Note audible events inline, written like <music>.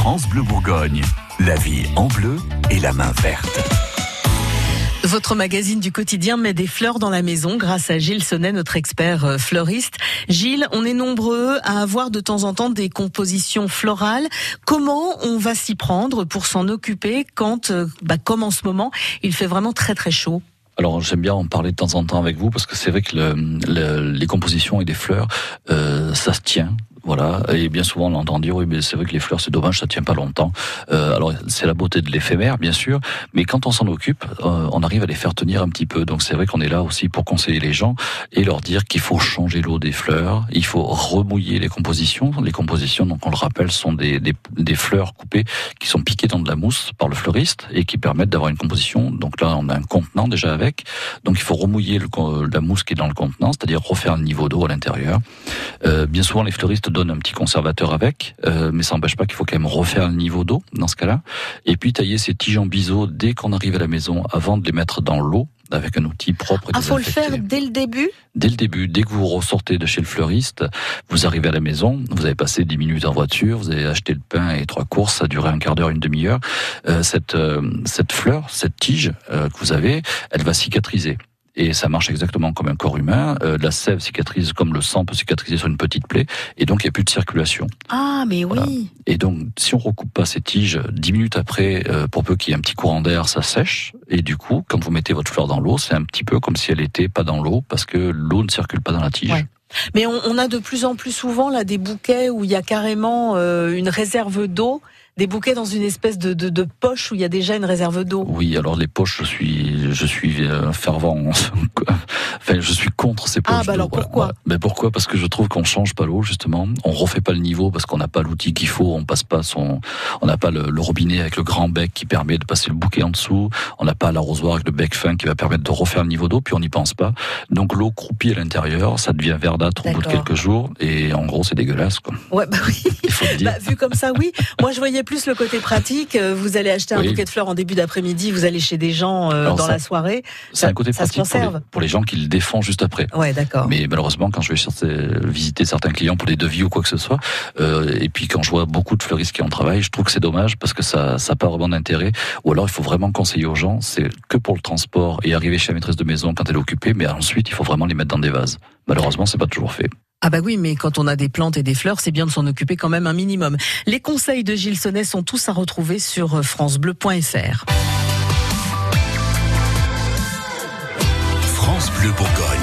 France Bleu Bourgogne, la vie en bleu et la main verte. Votre magazine du quotidien met des fleurs dans la maison grâce à Gilles Sonnet, notre expert euh, fleuriste. Gilles, on est nombreux à avoir de temps en temps des compositions florales. Comment on va s'y prendre pour s'en occuper quand, euh, bah, comme en ce moment, il fait vraiment très très chaud? Alors j'aime bien en parler de temps en temps avec vous parce que c'est vrai que le, les compositions et des fleurs, euh, ça se tient. Voilà, et bien souvent on entend dire oui, mais c'est vrai que les fleurs c'est dommage, ça tient pas longtemps. Euh, alors c'est la beauté de l'éphémère, bien sûr, mais quand on s'en occupe, euh, on arrive à les faire tenir un petit peu. Donc c'est vrai qu'on est là aussi pour conseiller les gens et leur dire qu'il faut changer l'eau des fleurs, il faut remouiller les compositions. Les compositions, donc on le rappelle, sont des, des, fleurs coupées qui sont piquées dans de la mousse par le fleuriste et qui permettent d'avoir une composition. Donc là, on a un contenant déjà avec, donc il faut remouiller le, la mousse qui est dans le contenant, c'est-à-dire refaire le niveau d'eau à l'intérieur. Euh, bien souvent, les fleuristes donne un petit conservateur avec, euh, mais ça n'empêche pas qu'il faut quand même refaire le niveau d'eau dans ce cas-là. Et puis tailler ces tiges en biseau dès qu'on arrive à la maison avant de les mettre dans l'eau avec un outil propre. Ah, faut le faire dès le début? Dès le début, dès que vous ressortez de chez le fleuriste, vous arrivez à la maison, vous avez passé 10 minutes en voiture, vous avez acheté le pain et trois courses, ça a duré un quart d'heure, une demi-heure. Euh, cette, euh, cette fleur, cette tige euh, que vous avez, elle va cicatriser et ça marche exactement comme un corps humain. Euh, la sève cicatrise comme le sang peut cicatriser sur une petite plaie, et donc il n'y a plus de circulation. Ah, mais oui. Et donc, si on recoupe pas ces tiges, dix minutes après, euh, pour peu qu'il y ait un petit courant d'air, ça sèche. Et du coup, quand vous mettez votre fleur dans l'eau, c'est un petit peu comme si elle était pas dans l'eau, parce que l'eau ne circule pas dans la tige. Mais on, on, a de plus en plus souvent là des bouquets où il y a carrément euh, une réserve d'eau des bouquets dans une espèce de, de, de, poche où il y a déjà une réserve d'eau. Oui, alors les poches, je suis, je suis euh, fervent. <laughs> enfin, je suis contre ces poches. Ah, bah alors pourquoi Mais pourquoi? Parce que je trouve qu'on change pas l'eau justement. On refait pas le niveau parce qu'on n'a pas l'outil qu'il faut. On passe pas son, on n'a pas le, le, robinet avec le grand bec qui permet de passer le bouquet en dessous. On n'a pas l'arrosoir avec le bec fin qui va permettre de refaire le niveau d'eau. Puis on n'y pense pas. Donc l'eau croupit à l'intérieur, ça devient verdâtre au bout de quelques jours. Et en gros, c'est dégueulasse. Quoi. Ouais, bah oui. Il faut le <laughs> dire. Bah, vu comme ça, oui. Moi, je voyais plus le côté pratique. Euh, vous allez acheter un oui. bouquet de fleurs en début d'après-midi, vous allez chez des gens euh, dans ça, la soirée. C'est un côté pratique pour les, pour les, gens qui le défendent juste après. Ouais, d'accord. Mais malheureusement, quand je vais visiter certains clients pour des devis ou quoi que ce soit, euh, et puis quand je vois beaucoup de fleuristes qui en travaillent, je trouve que c'est dommage parce que ça n'a pas vraiment d'intérêt. Ou alors, il faut vraiment conseiller aux gens, c'est que pour le transport et arriver chez la maîtresse de maison quand elle est occupée, mais ensuite, il faut vraiment les mettre dans des vases. Malheureusement, c'est pas toujours fait. Ah bah oui, mais quand on a des plantes et des fleurs, c'est bien de s'en occuper quand même un minimum. Les conseils de Gilles Sonnet sont tous à retrouver sur francebleu.fr. France Bleu Bourgogne.